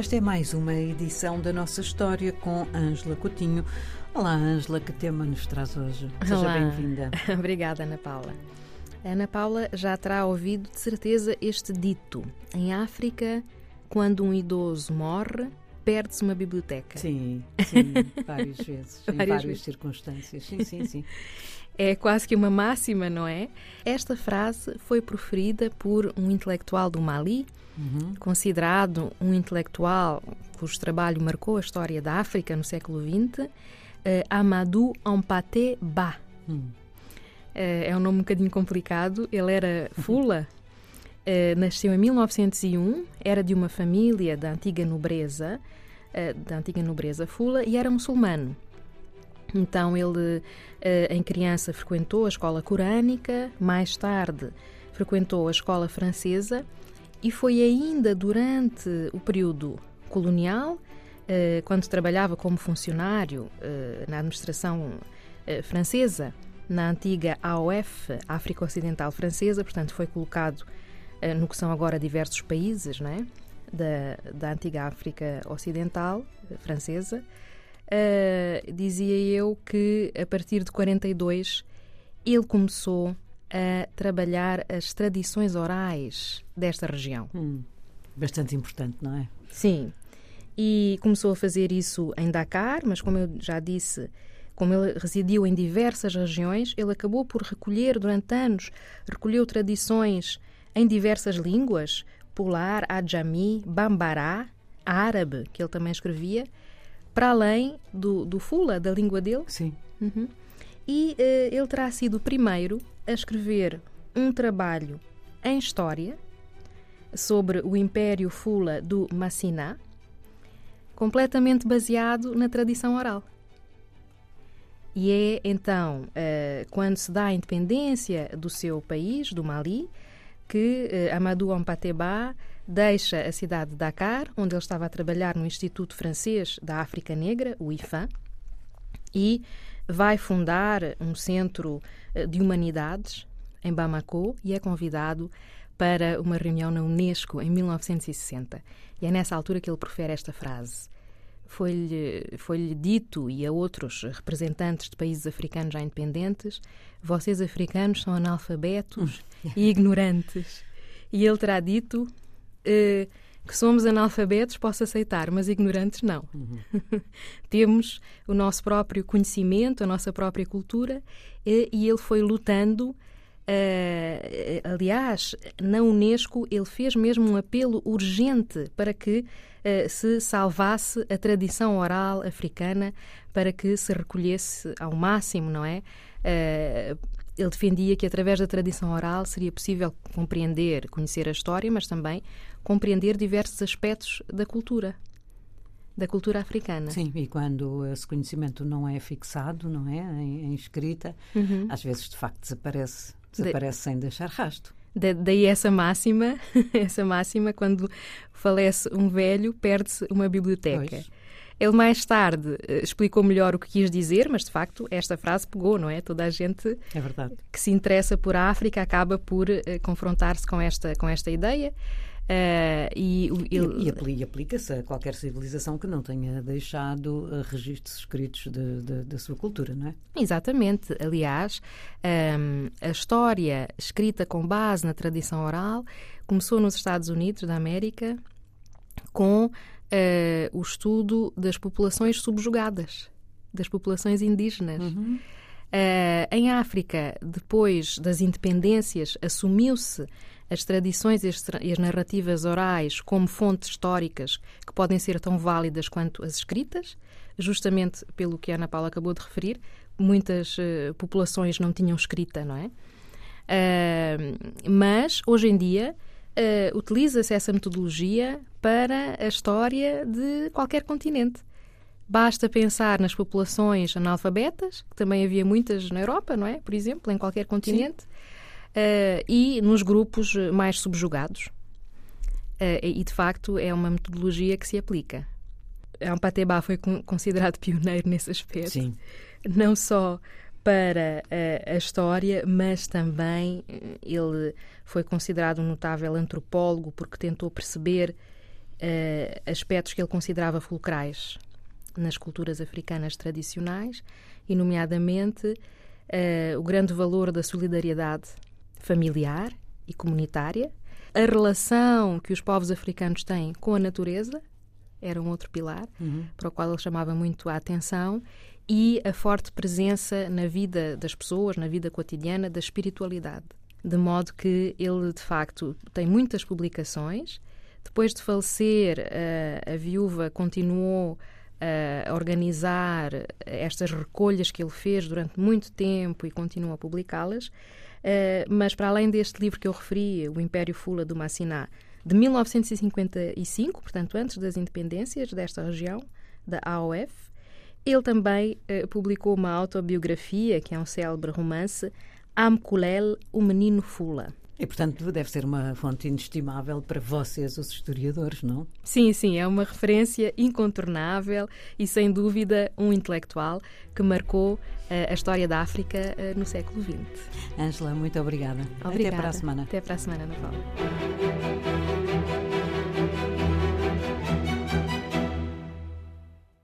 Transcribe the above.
Esta é mais uma edição da nossa história com Ângela Coutinho. Olá, Ângela, que tema nos traz hoje? Seja bem-vinda. Obrigada, Ana Paula. Ana Paula já terá ouvido de certeza este dito: em África, quando um idoso morre, perde-se uma biblioteca. Sim, sim, várias vezes, em várias vezes. circunstâncias. Sim, sim, sim. É quase que uma máxima, não é? Esta frase foi proferida por um intelectual do Mali, uhum. considerado um intelectual cujo trabalho marcou a história da África no século XX, uh, Amadou Ampaté Ba. Hum. Uh, é um nome um bocadinho complicado. Ele era fula, uh, nasceu em 1901, era de uma família da antiga nobreza, da antiga nobreza fula, e era muçulmano. Então ele, em criança, frequentou a escola corânica, mais tarde frequentou a escola francesa e foi ainda durante o período colonial, eh, quando trabalhava como funcionário eh, na administração eh, francesa, na antiga AOF, África Ocidental Francesa, portanto foi colocado no que são agora diversos países não é? da, da antiga África Ocidental Francesa. Dizia eu que a partir de 42 ele começou a trabalhar as tradições orais desta região. Hum, bastante importante, não é? Sim. E começou a fazer isso em Dakar, mas como eu já disse, como ele residiu em diversas regiões, ele acabou por recolher durante anos, recolheu tradições em diversas línguas, pular, adjami, bambará, árabe, que ele também escrevia, para além do, do fula, da língua dele. Sim. Uhum. E uh, ele terá sido o primeiro a escrever um trabalho em história sobre o Império Fula do Massiná, completamente baseado na tradição oral. E é então, uh, quando se dá a independência do seu país, do Mali, que uh, Amadou Ampateba deixa a cidade de Dakar, onde ele estava a trabalhar no Instituto Francês da África Negra, o IFAM, e vai fundar um centro eh, de humanidades em Bamako e é convidado para uma reunião na Unesco em 1960. E é nessa altura que ele profere esta frase. Foi-lhe foi dito, e a outros representantes de países africanos já independentes, vocês africanos são analfabetos e ignorantes. E ele terá dito, eh, que somos analfabetos, posso aceitar, mas ignorantes não. Uhum. Temos o nosso próprio conhecimento, a nossa própria cultura, e, e ele foi lutando. Uh, aliás, na Unesco, ele fez mesmo um apelo urgente para que se salvasse a tradição oral africana, para que se recolhesse ao máximo, não é? Ele defendia que através da tradição oral seria possível compreender, conhecer a história, mas também compreender diversos aspectos da cultura da cultura africana. Sim, e quando esse conhecimento não é fixado, não é, em, em escrita, uhum. às vezes de facto desaparece, desaparece de, sem deixar rasto. Da, daí essa máxima, essa máxima quando falece um velho, perde-se uma biblioteca. Pois. Ele mais tarde eh, explicou melhor o que quis dizer, mas de facto esta frase pegou, não é? Toda a gente é que se interessa por a África acaba por uh, confrontar-se com esta, com esta ideia. Uh, e, ele... e, e aplica-se a qualquer civilização que não tenha deixado uh, registros escritos da sua cultura, não é? Exatamente. Aliás, um, a história escrita com base na tradição oral começou nos Estados Unidos da América com uh, o estudo das populações subjugadas, das populações indígenas. Uhum. Uh, em África, depois das independências, assumiu-se as tradições e as narrativas orais como fontes históricas que podem ser tão válidas quanto as escritas, justamente pelo que a Ana Paula acabou de referir, muitas uh, populações não tinham escrita, não é? Uh, mas, hoje em dia, uh, utiliza-se essa metodologia para a história de qualquer continente. Basta pensar nas populações analfabetas, que também havia muitas na Europa, não é? Por exemplo, em qualquer continente. Uh, e nos grupos mais subjugados. Uh, e, de facto, é uma metodologia que se aplica. Ampateba foi considerado pioneiro nesse aspecto. Sim. Não só para a, a, história, mas também ele foi considerado um notável antropólogo porque tentou perceber uh, aspectos que ele considerava fulcrais nas culturas africanas tradicionais, e, nomeadamente, uh, o grande valor da solidariedade familiar e comunitária, a relação que os povos africanos têm com a natureza, era um outro pilar, uhum. para o qual ele chamava muito a atenção, e a forte presença na vida das pessoas, na vida cotidiana, da espiritualidade. De modo que ele, de facto, tem muitas publicações. Depois de falecer, a, a viúva continuou a organizar estas recolhas que ele fez durante muito tempo e continua a publicá-las. Mas para além deste livro que eu referi, O Império Fula do Massiná, de 1955, portanto antes das independências desta região, da AOF, ele também uh, publicou uma autobiografia, que é um célebre romance, Amkulel, o Menino Fula. E, portanto, deve ser uma fonte inestimável para vocês, os historiadores, não? Sim, sim, é uma referência incontornável e, sem dúvida, um intelectual que marcou uh, a história da África uh, no século XX. Ângela, muito obrigada. obrigada. Até para a semana. Até para a semana, Ana Paula.